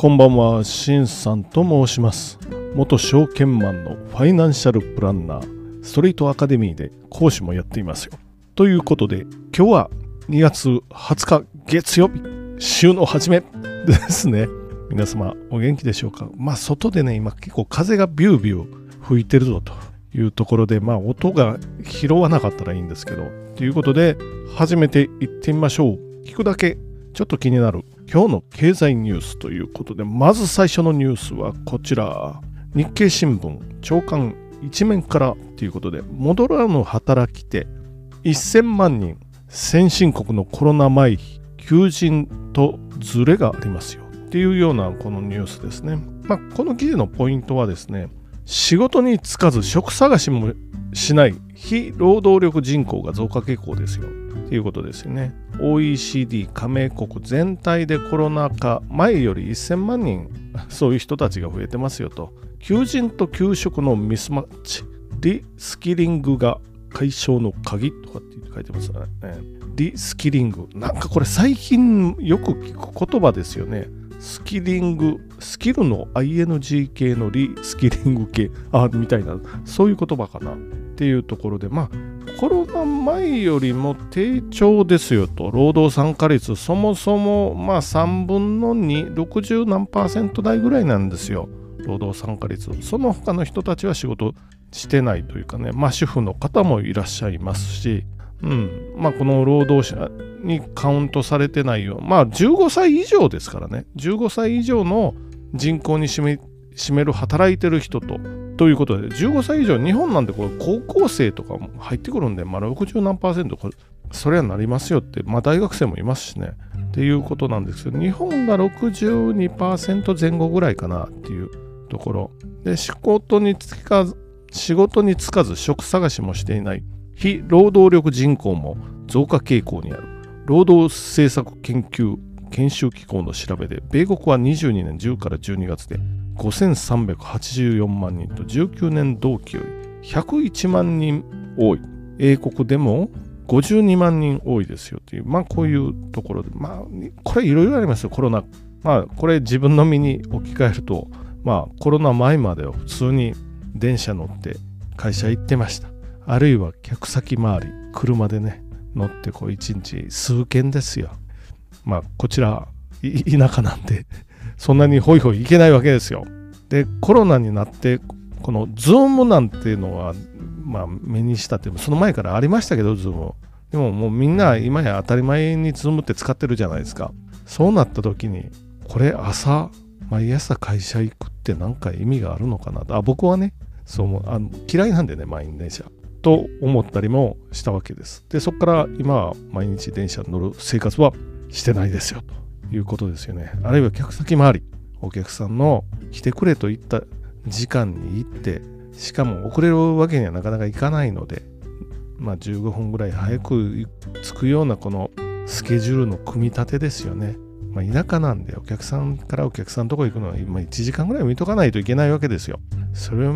こんばんは、しんさんと申します。元証券マンのファイナンシャルプランナー、ストリートアカデミーで講師もやっていますよ。ということで、今日は2月20日月曜日、週の初めですね。皆様、お元気でしょうか？まあ、外でね、今結構風がビュービュー吹いてるぞというところで、まあ、音が拾わなかったらいいんですけど、ということで、始めていってみましょう。聞くだけちょっと気になる今日の経済ニュースということで、まず最初のニュースはこちら。日経新聞長官一面からということで、戻らぬ働き手1000万人、先進国のコロナ前求人とズレがありますよっていうようなこのニュースですね。まあ、この記事のポイントはですね、仕事に就かず職探しもしない非労働力人口が増加傾向ですよということですよね。OECD 加盟国全体でコロナ禍前より1000万人そういう人たちが増えてますよと。求人と給食のミスマッチ、リスキリングが解消の鍵とかって書いてますね。リスキリング。なんかこれ最近よく聞く言葉ですよね。スキリング、スキルの ING 系のリスキリング系、あ、みたいな、そういう言葉かなっていうところで、まあ、コロナ前よりも低調ですよと、労働参加率、そもそもまあ3分の2、60何パーセント台ぐらいなんですよ、労働参加率。その他の人たちは仕事してないというかね、まあ主婦の方もいらっしゃいますし、うん、まあこの労働者にカウントされてないよう。まあ15歳以上ですからね。15歳以上の人口に占め占める働いてる人とということで15歳以上日本なんてこれ高校生とかも入ってくるんで、まあ、60何パーセントそれはなりますよって、まあ、大学生もいますしね。っていうことなんですけど日本が62%前後ぐらいかなっていうところ。で仕事に就かず仕事に就かず職探しもしていない。非労働力人口も増加傾向にある。労働政策研究研修機構の調べで米国は22年10から12月で5384万人と19年同期より101万人多い。英国でも52万人多いですよというまあこういうところで。まあこれいろいろありますよコロナ。まあこれ自分の身に置き換えるとまあコロナ前までは普通に電車乗って会社行ってました。あるいは客先回り車でね乗ってこう一日数件ですよ。まあこちら 田舎なんで。そんなにホイホイ行けないわけですよ。でコロナになってこの Zoom なんていうのはまあ目にしたってその前からありましたけど Zoom でももうみんな今や当たり前に Zoom って使ってるじゃないですか。そうなった時にこれ朝毎朝会社行くって何か意味があるのかなあ僕はねそうあの嫌いなんでね満員電車と思ったりもしたわけです。で、そこから今は毎日電車に乗る生活はしてないですよと。いうことですよね。あるいは客先回り、お客さんの来てくれといった時間に行って、しかも遅れるわけにはなかなかいかないので、まあ15分ぐらい早く着くようなこのスケジュールの組み立てですよね。まあ、田舎なんでお客さんからお客さんのとこ行くのは今1時間ぐらい見とかないといけないわけですよ。それを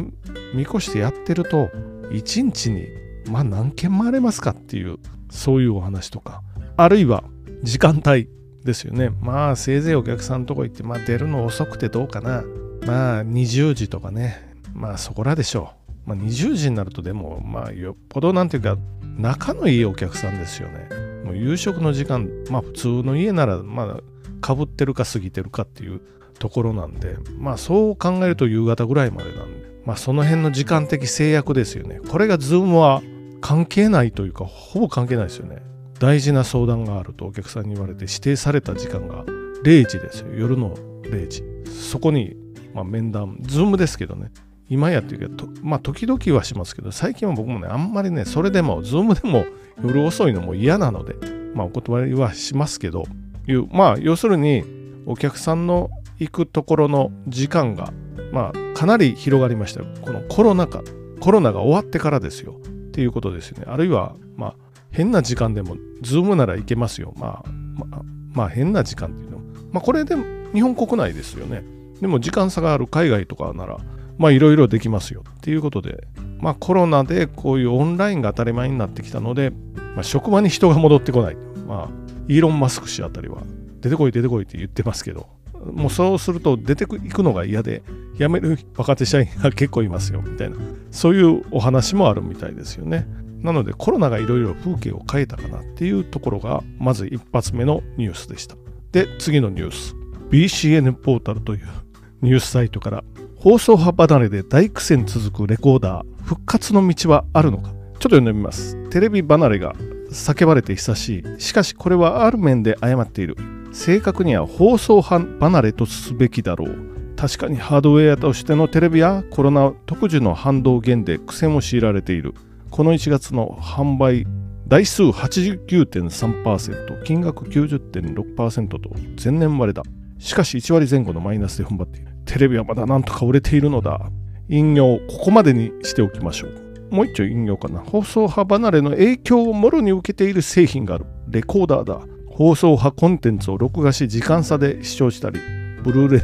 見越してやってると1日にまあ何件回れますかっていうそういうお話とかあるいは時間帯ですよね。まあせいぜいお客さんのとこ行ってまあ出るの遅くてどうかな。まあ20時とかね。まあそこらでしょう、まあ、20時になるとでもまあよっぽどなんていうか仲のいいお客さんですよね。もう夕食の時間まあ普通の家ならまあかぶってるか過ぎてるかっていうところなんでまあそう考えると夕方ぐらいまでなんでまあ、その辺の時間的制約ですよね。これが Zoom は関係ないというか、ほぼ関係ないですよね。大事な相談があるとお客さんに言われて指定された時間が0時ですよ。夜の0時。そこに、まあ、面談、Zoom ですけどね。今やっていうけど、まあ時々はしますけど、最近は僕もね、あんまりね、それでも、Zoom でも夜遅いのも嫌なので、まあお断りはしますけど、いう、まあ要するに、お客さんの行くところの時間がまあ、かなり広がりましたよ。このコロナ禍、コロナが終わってからですよ。っていうことですよね。あるいは、まあ、変な時間でも、ズームならいけますよ。まあ、まあ、まあ、変な時間っていうのまあ、これで日本国内ですよね。でも、時間差がある海外とかなら、まあ、いろいろできますよ。っていうことで、まあ、コロナでこういうオンラインが当たり前になってきたので、まあ、職場に人が戻ってこない。まあ、イーロン・マスク氏あたりは、出てこい出てこいって言ってますけど、もうそうすると出ていくのが嫌で辞める若手社員が結構いますよみたいなそういうお話もあるみたいですよねなのでコロナがいろいろ風景を変えたかなっていうところがまず一発目のニュースでした。で次のニュース。BCN ポータルという ニュースサイトから放送波離れで大苦戦続くレコーダー復活の道はあるのか。ちょっと読んでみます。テレビ離れが叫ばれて久しいしかしこれはある面で誤っている。正確には放送派離れとすべきだろう。確かにハードウェアとしてのテレビやコロナ特需の反動減で苦戦を強いられている。この1月の販売台数89.3%金額90.6%と前年割れだしかし1割前後のマイナスで踏ん張っているテレビはまだなんとか売れているのだ。引用、ここまでにしておきましょう。もう一丁引用かな。放送波離れの影響をもろに受けている製品がある。レコーダーだ。放送波コンテンツを録画し時間差で視聴したり、ブルーレイ、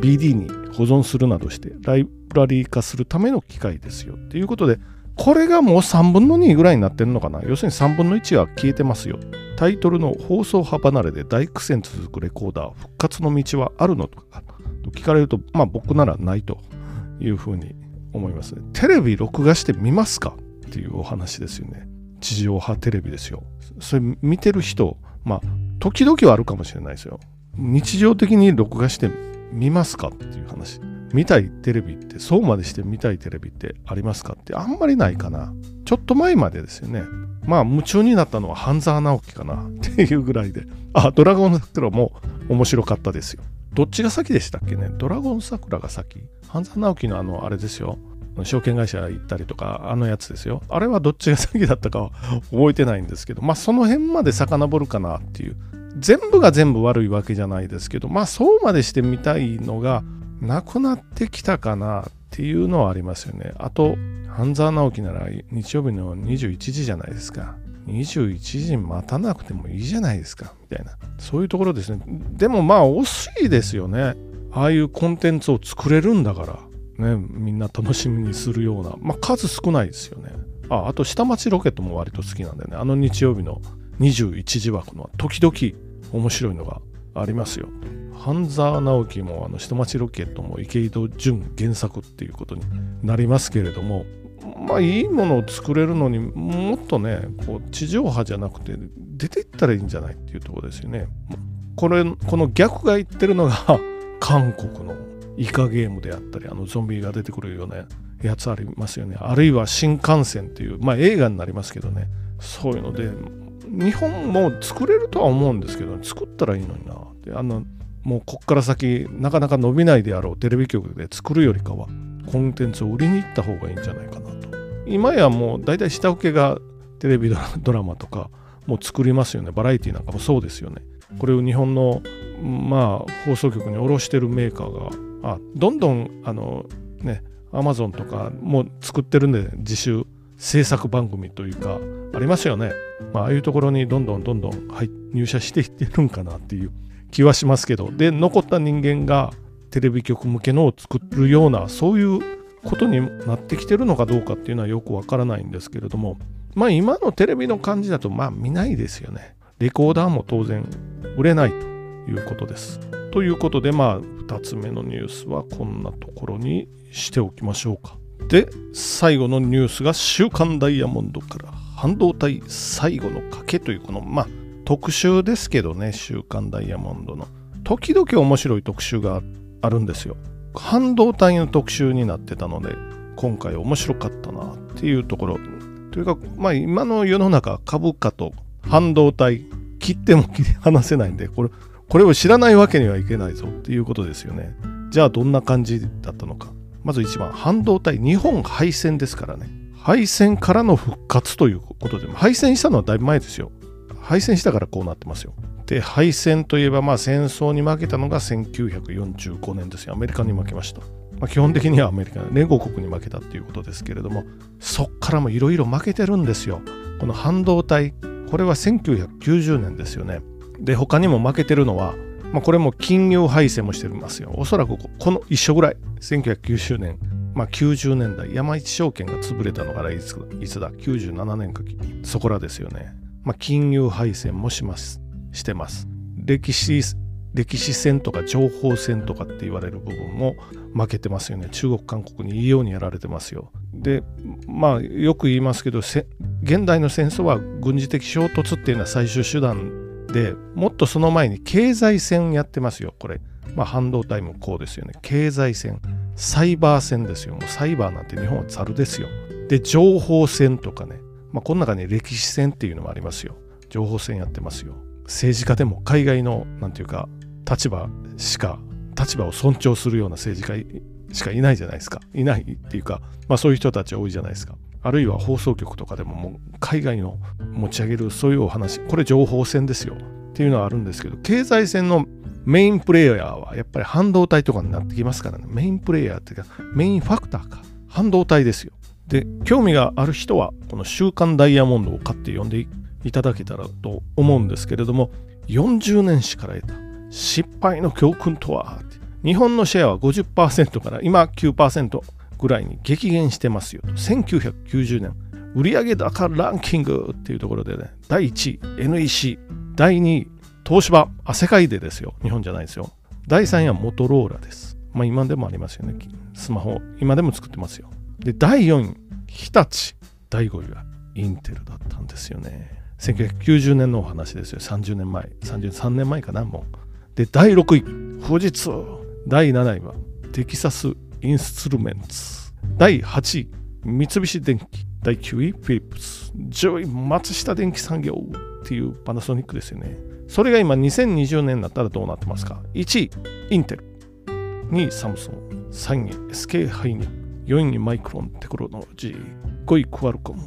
BD に保存するなどしてライブラリー化するための機械ですよ。ということで、これがもう3分の2ぐらいになってるのかな？要するに3分の1は消えてますよ。タイトルの放送波離れで大苦戦続くレコーダー復活の道はあるのとか？と聞かれると、まあ僕ならないというふうに思いますね。テレビ録画して見ますか？っていうお話ですよね。地上波テレビですよ。それ見てる人、まあ時々はあるかもしれないですよ。日常的に録画して見ますか？っていう話。見たいテレビって、そうまでして見たいテレビってありますかってあんまりないかな。ちょっと前までですよね。まあ夢中になったのは半沢直樹かな っていうぐらいで。あ、ドラゴン桜も面白かったですよ。どっちが先でしたっけねドラゴン桜が先半沢直樹のあの、あれですよ。証券会社行ったりとか、あのやつですよ。あれはどっちが先だったかは 覚えてないんですけど、まあその辺まで遡るかなっていう。全部が全部悪いわけじゃないですけど、まあそうまでしてみたいのがなくなってきたかなっていうのはありますよね。あと、半沢直樹なら日曜日の21時じゃないですか。21時待たなくてもいいじゃないですか、みたいな。そういうところですね。でもまあ惜しいですよね。ああいうコンテンツを作れるんだから、ね、みんな楽しみにするような、まあ数少ないですよね。あ、あと下町ロケットも割と好きなんでね、あの日曜日の21時枠の時々面白いのがありますよ。半沢直樹もあの下町ロケットも池井戸潤原作っていうことになりますけれども、まあいいものを作れるのにもっとねこう地上波じゃなくて出ていったらいいんじゃないっていうとこですよね。これこの逆が言ってるのが 韓国のイカゲームであったりあのゾンビが出てくるようなやつありますよね。あるいは新幹線っていうまあ映画になりますけどねそういうので日本も作れるとは思うんですけど、作ったらいいのになってあのもうこっから先なかなか伸びないであろうテレビ局で作るよりかはコンテンツを売りに行った方がいいんじゃないかなと。今やもう大体下請けがテレビドラマとかもう作りますよね。バラエティなんかもそうですよね。これを日本のまあ放送局に卸してるメーカーがあどんどんあのねアマゾンとかも作ってるんで自主制作番組というかありますよね。まあああいうところにどんどんどんどん、はい、入社していってるんかなっていう気はしますけどで残った人間がテレビ局向けのを作るようなそういうことになってきてるのかどうかっていうのはよくわからないんですけれどもまあ今のテレビの感じだとまあ見ないですよね。レコーダーも当然売れないということです。ということでまあ2つ目のニュースはこんなところにしておきましょうか。で最後のニュースが「週刊ダイヤモンド」から半導体最後の賭けというこのまあ特集ですけどね「週刊ダイヤモンド」の時々面白い特集があるんですよ。半導体の特集になってたので、今回面白かったなっていうところ。というか、まあ今の世の中、株価と半導体、切っても切り 離せないんで、これ、これを知らないわけにはいけないぞっていうことですよね。じゃあどんな感じだったのか。まず一番、半導体、日本敗戦ですからね。敗戦からの復活ということで、敗戦したのはだいぶ前ですよ。敗戦したからこうなってますよ。で敗戦といえばまあ戦争に負けたのが1945年ですよアメリカに負けました、まあ、基本的にはアメリカ連合国に負けたっていうことですけれどもそっからもいろいろ負けてるんですよこの半導体これは1990年ですよねで他にも負けてるのはまあ、これも金融敗戦もしてますよ。おそらくこの一緒ぐらい、1990年、まあ、90年代、山一証券が潰れたのがいついつだ、97年か、そこらですよね。まあ、金融敗戦もします。してます。歴史歴史戦とか情報戦とかって言われる部分も負けてますよね。中国韓国にいいようにやられてますよ。でまあよく言いますけど現代の戦争は軍事的衝突っていうのは最終手段でもっとその前に経済戦やってますよ。これ。まあ半導体もこうですよね。経済戦。サイバー戦ですよ。もうサイバーなんて日本はザルですよ。で情報戦とかね。まあこの中に歴史戦っていうのもありますよ。情報戦やってますよ。政治家でも海外の何て言うか立場しか立場を尊重するような政治家しかいないじゃないですかいないっていうか、まあ、そういう人たち多いじゃないですか。あるいは放送局とかでももう海外の持ち上げるそういうお話これ情報戦ですよっていうのはあるんですけど経済戦のメインプレイヤーはやっぱり半導体とかになってきますからね。メインプレイヤーっていうかメインファクターか。半導体ですよ。で興味がある人はこの「週刊ダイヤモンド」を買って読んでいただけたらと思うんですけれども40年史から得た失敗の教訓とは日本のシェアは50%から今9%ぐらいに激減してますよと。1990年売上高ランキングっていうところでね第1位 NEC 第2位東芝あ世界でですよ。日本じゃないですよ。第3位はモトローラです。まあ今でもありますよね。スマホ今でも作ってますよ。で第4位日立第5位はインテルだったんですよね1990年のお話ですよ。30年前。33年前かな、もう。で、第6位、富士通。第7位は、テキサス・インストゥルメンツ。第8位、三菱電機。第9位、フィリップス。10位、松下電機産業っていうパナソニックですよね。それが今2020年になったらどうなってますか ?1 位、インテル。2位、サムソン。3位、SK ハイニックス。4位、マイクロンテクノロジー。5位、クアルコム。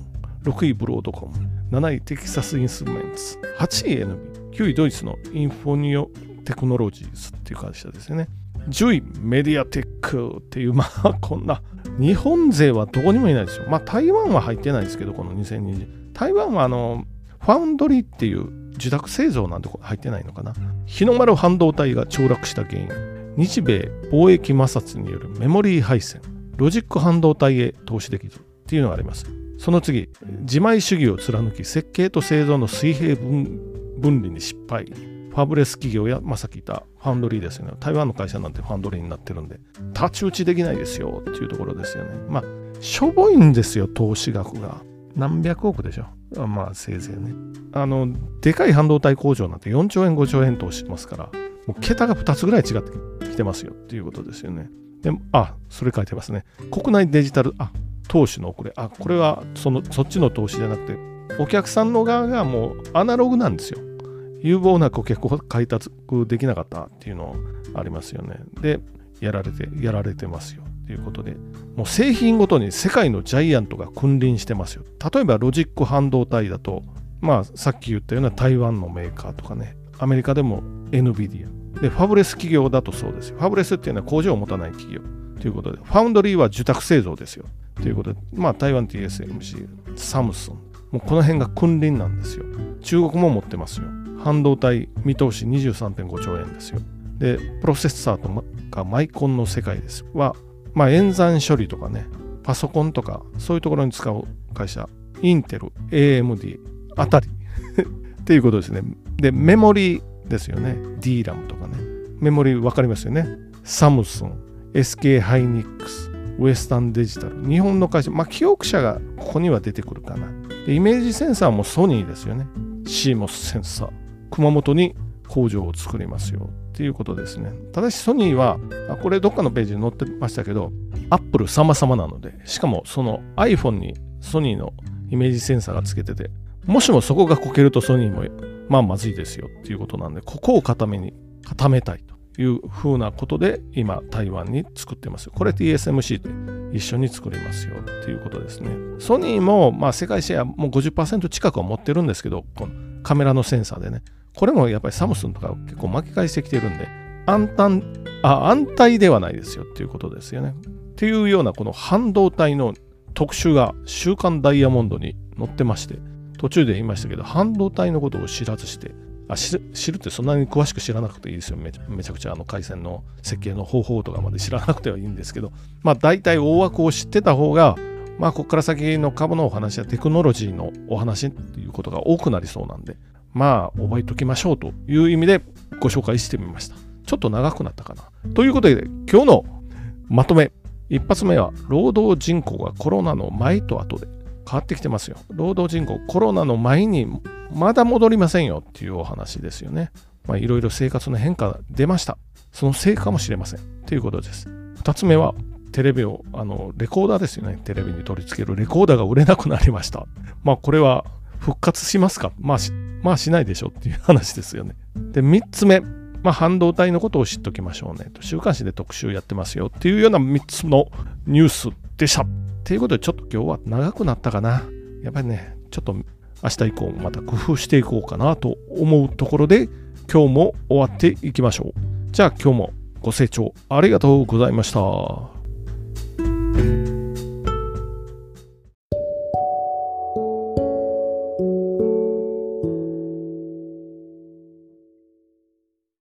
6位、ブロードコム。7位テキサス・インスルメンツ、8位 NVIDIA、9位ドイツのインフィニオンテクノロジーズっていう会社ですよね。10位メディアテックっていう、まあこんな、日本勢はどこにもいないですよ。まあ台湾は入ってないですけど、この2020。台湾はあの、ファウンドリーっていう受託製造なんて入ってないのかな。日の丸半導体が凋落した原因。日米貿易摩擦によるメモリー配線。ロジック半導体へ投資できるっていうのがあります。その次、自前主義を貫き、設計と製造の水平分離に失敗。ファブレス企業や、まあ、さっき言ったファンドリーですよね。台湾の会社なんてファンドリーになってるんで、太刀打ちできないですよっていうところですよね。まあ、しょぼいんですよ、投資額が。何百億でしょ。まあ、せいぜいね。あの、でかい半導体工場なんて4兆円、5兆円投資してますから、もう桁が2つぐらい違ってきてますよっていうことですよね。で、あ、それ書いてますね。国内デジタル、あ、投資の遅れあこれはそのそっちの投資じゃなくてお客さんの側がもうアナログなんですよ。有望な顧客を開拓できなかったっていうのありますよね。でやられてやられてますよ。ということでもう製品ごとに世界のジャイアントが君臨してますよ。例えばロジック半導体だとまあさっき言ったような台湾のメーカーとかね。アメリカでも NVIDIA でファブレス企業だとそうですよファブレスっていうのは工場を持たない企業ということでファウンドリーは受託製造ですよということで、まあ、台湾 TSMC、サムスン、もうこの辺が君臨なんですよ。中国も持ってますよ。半導体見通し23.5兆円ですよ。で、プロセッサーとかマイコンの世界ですは、まあ、演算処理とかね、パソコンとか、そういうところに使う会社、インテル、AMD あたりっていうことですね。で、メモリーですよね。DRAM とかね。メモリ分かりますよね。サムスン、SK ハイニックス、ウエスタンデジタル、日本の会社、まあ、記憶者がここには出てくるかな。イメージセンサーもソニーですよね。CMOS センサー。熊本に工場を作りますよっていうことですね。ただしソニーは、あこれどっかのページに載ってましたけど、アップル様々なので、しかもその iPhone にソニーのイメージセンサーがつけてて、もしもそこがこけるとソニーもまあまずいですよっていうことなんで、ここを固めに固めたいと。いうふうなことで今台湾に作ってます。これ TSMC で一緒に作りますよっていうことですね。ソニーもまあ世界シェアもう50%近くは持ってるんですけど、このカメラのセンサーでね。これもやっぱりサムスンとか結構巻き返してきてるんで、安泰、あ、安泰ではないですよっていうことですよね。っていうようなこの半導体の特集が週刊ダイヤモンドに載ってまして、途中で言いましたけど、半導体のことを知らずして、あ知るってそんなに詳しく知らなくていいですよめちゃくちゃあの回線の設計の方法とかまで知らなくてはいいんですけどまあ大体大枠を知ってた方がまあここから先の株のお話やテクノロジーのお話っていうことが多くなりそうなんでまあ覚えときましょうという意味でご紹介してみました。ちょっと長くなったかな。ということで今日のまとめ。一発目は労働人口がコロナの前と後で変わってきてますよ。労働人口コロナの前にまだ戻りませんよっていうお話ですよね。まあいろいろ生活の変化が出ました。そのせいかもしれません。ということです。二つ目はテレビを、あの、レコーダーですよね。テレビに取り付けるレコーダーが売れなくなりました。まあこれは復活しますか？まあし、まあしないでしょっていう話ですよね。で、3つ目。まあ、半導体のことを知っておきましょうね。週刊誌で特集やってますよっていうような3つのニュースでした。ということで、ちょっと今日は長くなったかな。やっぱりね、ちょっと明日以降もまた工夫していこうかなと思うところで、今日も終わっていきましょう。じゃあ今日もご清聴ありがとうございました。